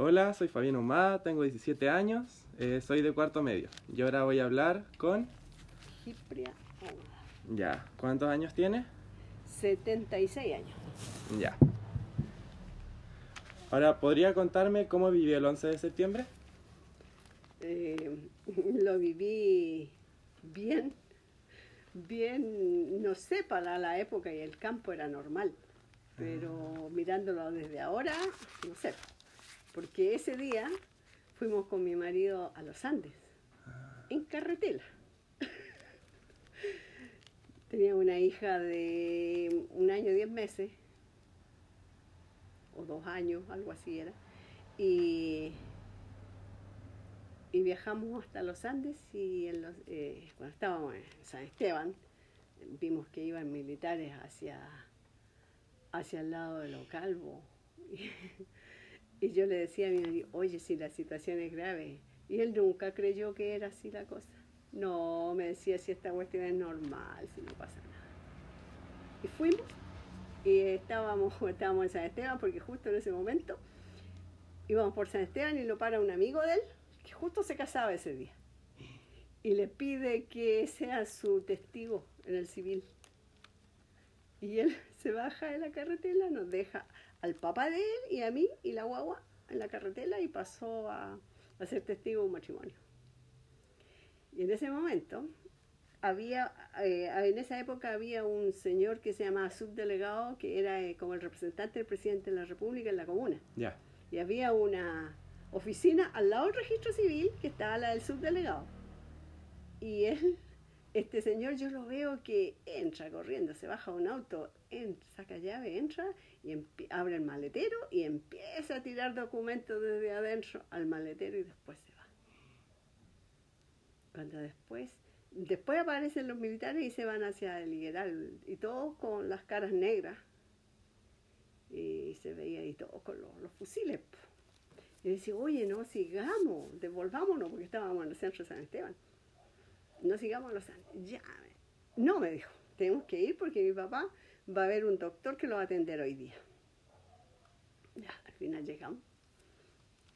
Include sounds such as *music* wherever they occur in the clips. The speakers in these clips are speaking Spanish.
Hola, soy Fabián Humada, tengo 17 años, eh, soy de cuarto medio. Y ahora voy a hablar con... Cipria. Ya, ¿cuántos años tiene? 76 años. Ya. Ahora, ¿podría contarme cómo vivió el 11 de septiembre? Eh, *laughs* lo viví bien, bien, no sé, para la época y el campo era normal, pero mirándolo desde ahora, no sé, porque ese día fuimos con mi marido a los Andes, en carretera. *laughs* Tenía una hija de un año, diez meses, o dos años, algo así era, y y viajamos hasta los Andes y en los, eh, cuando estábamos en San Esteban vimos que iban militares hacia, hacia el lado de los calvos. *laughs* Y, yo le decía a mi marido, oye, si la situación es grave. Y él nunca creyó que era así la cosa. No, me decía, si esta cuestión es normal, si no pasa nada. Y fuimos y estábamos, *laughs* estábamos en San Esteban porque justo en ese momento íbamos por San Esteban y lo para un amigo de él que justo se casaba ese día. Y le pide que sea su testigo en el civil. Y él *laughs* se baja de la carretera, nos deja al papá de él y a mí y la guagua en la carretera y pasó a, a ser testigo de un matrimonio. Y en ese momento había, eh, en esa época había un señor que se llamaba subdelegado, que era eh, como el representante del presidente de la República en la comuna. Ya. Y había una oficina al lado del registro civil, que estaba la del subdelegado. Y él, este señor, yo lo veo que entra corriendo, se baja un auto, saca llave, entra y abre el maletero y empieza a tirar documentos desde adentro al maletero y después se va. Cuando después, después aparecen los militares y se van hacia el Higueral y todos con las caras negras. Y se veía y todos con los, fusiles. Y decía, oye, no sigamos, devolvámonos, porque estábamos en el centro de San Esteban. No sigamos los. Ya, no me dijo, tenemos que ir porque mi papá va a ver un doctor que lo va a atender hoy día. Ya, al final llegamos.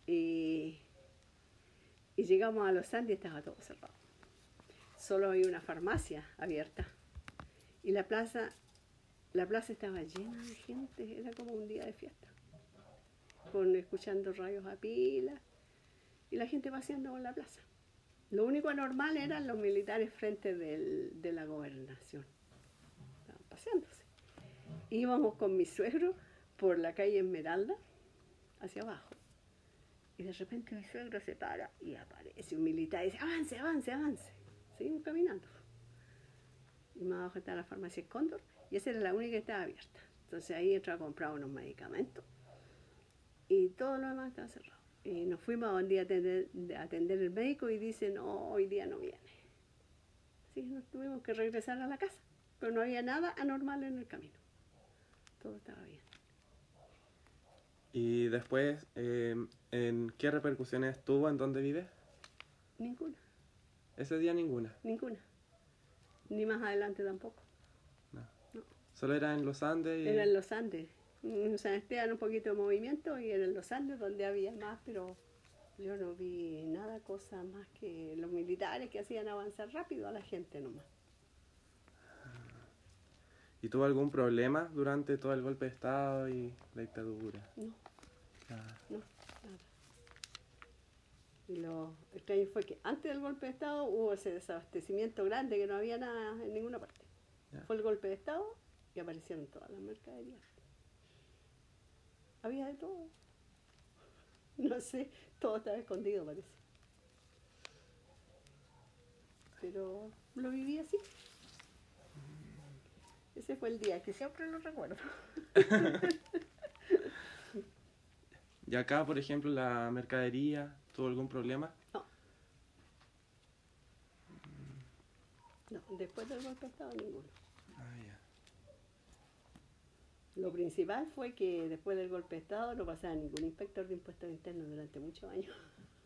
Y, y llegamos a los Andes y estaba todo cerrado. Solo había una farmacia abierta. Y la plaza, la plaza estaba llena de gente, era como un día de fiesta con escuchando rayos a pila y la gente paseando por la plaza. Lo único anormal eran los militares frente del- de la gobernación. Estaban paseándose. Íbamos con mi suegro por la calle Esmeralda hacia abajo. Y de repente mi suegro se para y aparece un militar y dice, avance, avance, avance. Seguimos caminando. Y más abajo está la farmacia Cóndor y esa era la única que estaba abierta. Entonces ahí entró a comprar unos medicamentos y todo lo demás estaba cerrado. Y nos fuimos a un día a atender, a atender el médico y dice, no, hoy día no viene. Así que nos tuvimos que regresar a la casa, pero no había nada anormal en el camino. Todo estaba bien. Y después, eh, ¿en qué repercusiones tuvo en dónde vive? Ninguna, Ese día ninguna. ninguna. Ni más adelante tampoco. Solo era en los Andes y... Era en los Andes. En San Esteban un poquito de movimiento y era en los Andes donde había más, pero yo no vi nada, cosa más que los militares que hacían avanzar rápido a la gente nomás. ¿Y tuvo algún problema durante todo el golpe de Estado y la dictadura? No. Ah, No, nada. Y lo extraño fue que antes del golpe de Estado hubo ese desabastecimiento grande que no había nada en ninguna parte. Fue el golpe de Estado y aparecieron todas las mercaderías. Había de todo. *laughs* No sé, todo estaba escondido parece. Pero lo viví así. Ese fue el día que siempre lo recuerdo. *laughs* ¿Y acá, por ejemplo, la mercadería tuvo algún problema? No. No, después del golpe de Estado ninguno. Ah, ya. Lo principal fue que después del golpe de Estado no pasaba ningún inspector de impuestos internos durante muchos años.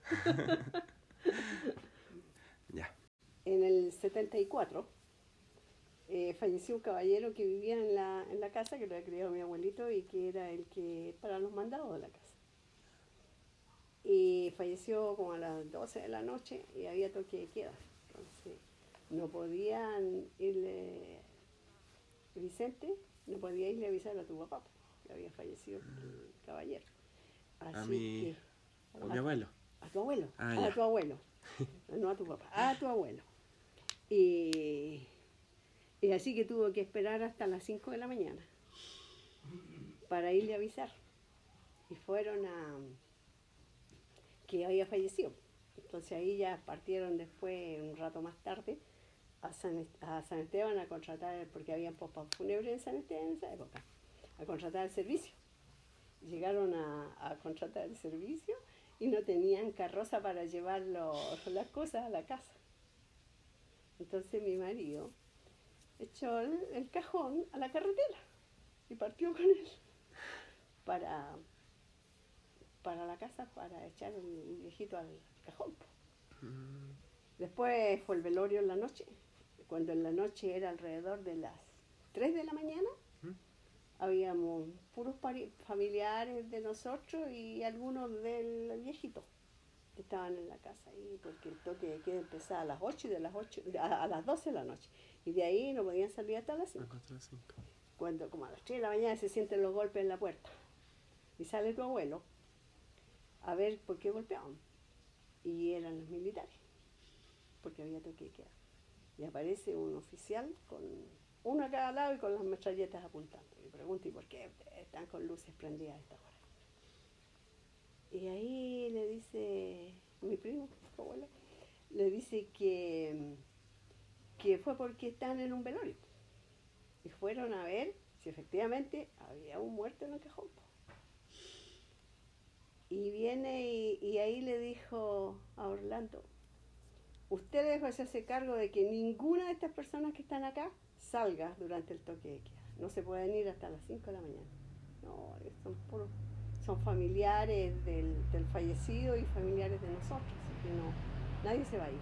*laughs* *laughs* Ya. En el 74 eh, falleció un caballero que vivía en la, en la casa, que lo había criado mi abuelito y que era el que para los mandados de la casa. y falleció como a las 12 de la noche y había toque de queda. Entonces, no podían irle, Vicente, no podía irle a avisar a tu papá, que había fallecido el caballero. a mi, a mi abuelo. A tu abuelo, Ah, a ya. tu abuelo, no a tu papá, a tu abuelo. Y, y así que tuvo que esperar hasta las 5 de la mañana para irle a avisar. Y fueron a que había fallecido. Entonces ahí ya partieron después, un rato más tarde, a San, a San Esteban a contratar, porque habían pospas fúnebres en San Esteban en esa época, a contratar el servicio. Llegaron a, a contratar el servicio y no tenían carroza para llevar los- las cosas a la casa. Entonces mi marido echó el, el cajón a la carretera y partió con él para, para la casa para echar el viejito al cajón. po. Después fue el velorio en la noche, cuando en la noche era alrededor de las 3 de la mañana, ¿Mm? habíamos puros familiares de nosotros y algunos del viejito que estaban en la casa ahí, porque el toque de queda empezaba a las 8 y de las 8 a, a las 12 de la noche. Y de ahí no podían salir hasta las 5 A cuatro, cinco. cuando como a las 3 de la mañana se sienten los golpes en la puerta y sale tu abuelo a ver por qué golpeaban y eran los militares porque había toque de queda y aparece un oficial con uno a cada lado y con las metralletas apuntando y pregunta ¿y por qué están con luces prendidas a esta hora? Y ahí le dice mi primo, tu abuelo le dice que que fue porque están en un velorio y fueron a ver si efectivamente había un muerto en el cajón. Y viene y, y ahí le dijo a Orlando, usted debe hacerse cargo de que ninguna de estas personas que están acá salga durante el toque de queda. No se pueden ir hasta las 5 de la mañana. No, son puros, son familiares del, del fallecido y familiares de nosotros, así que no, nadie se va a ir.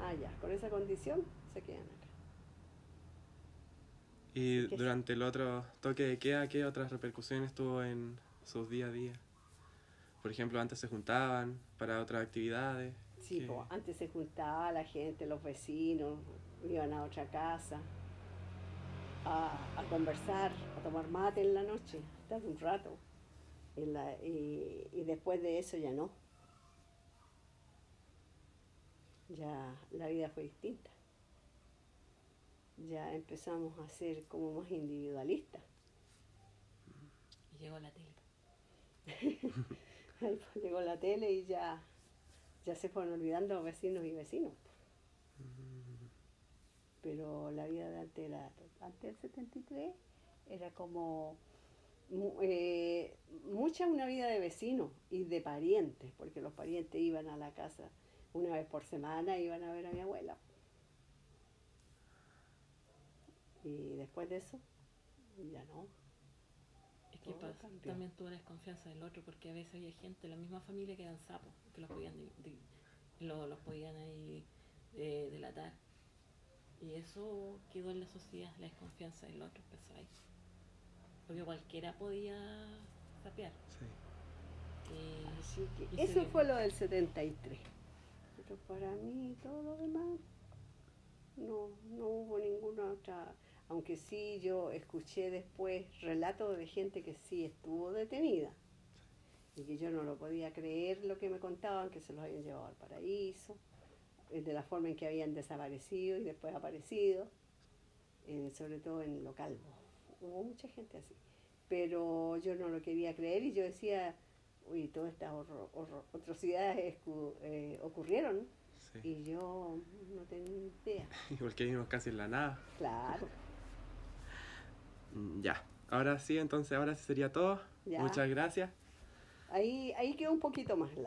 Ah, ya, con esa condición se quedan acá. Y durante el otro toque de queda, ¿qué otras repercusiones tuvo en sus día a día? Por ejemplo, antes se juntaban para otras actividades. Sí, po, antes se juntaba la gente, los vecinos, iban a otra casa a, a conversar, a tomar mate en la noche, hasta un rato. Y, la- y- y después de eso ya no. Ya la vida fue distinta. Ya empezamos a ser como más individualistas. Y llegó la tele. *laughs* Ahí llegó la tele y ya, ya se fueron olvidando vecinos y vecinos. Pero la vida de antes era, antes del 73, era como eh, mucha una vida de vecinos y de parientes, porque los parientes iban a la casa una vez por semana, iban a ver a mi abuela. Y después de eso, ya no. Es que cambió. también tuvo desconfianza del otro, porque a veces había gente de la misma familia que eran sapos, que los podían, de- de- lo- los podían ahí eh, delatar. Y eso quedó en la sociedad, la desconfianza del otro empezó ahí. Porque cualquiera podía sapear. Sí. Y Así que eso fue lo del 73. Pero para mí todo lo demás no, no hubo ninguna otra, aunque sí yo escuché después relatos de gente que sí estuvo detenida y que yo no lo podía creer lo que me contaban, que se los habían llevado al paraíso, eh, de la forma en que habían desaparecido y después aparecido, en- sobre todo en lo calvo. Hubo mucha gente así. Pero yo no lo quería creer y yo decía, uy, todas estas horro- horro- atrocidades eh, ocurrieron sí. y yo no tenía idea. *laughs* Porque vivimos casi en la nada. Claro, Mm, Ya. Ahora sí, entonces ahora sí sería todo. Ya. Muchas gracias. ahí, ahí quedó un poquito más largo.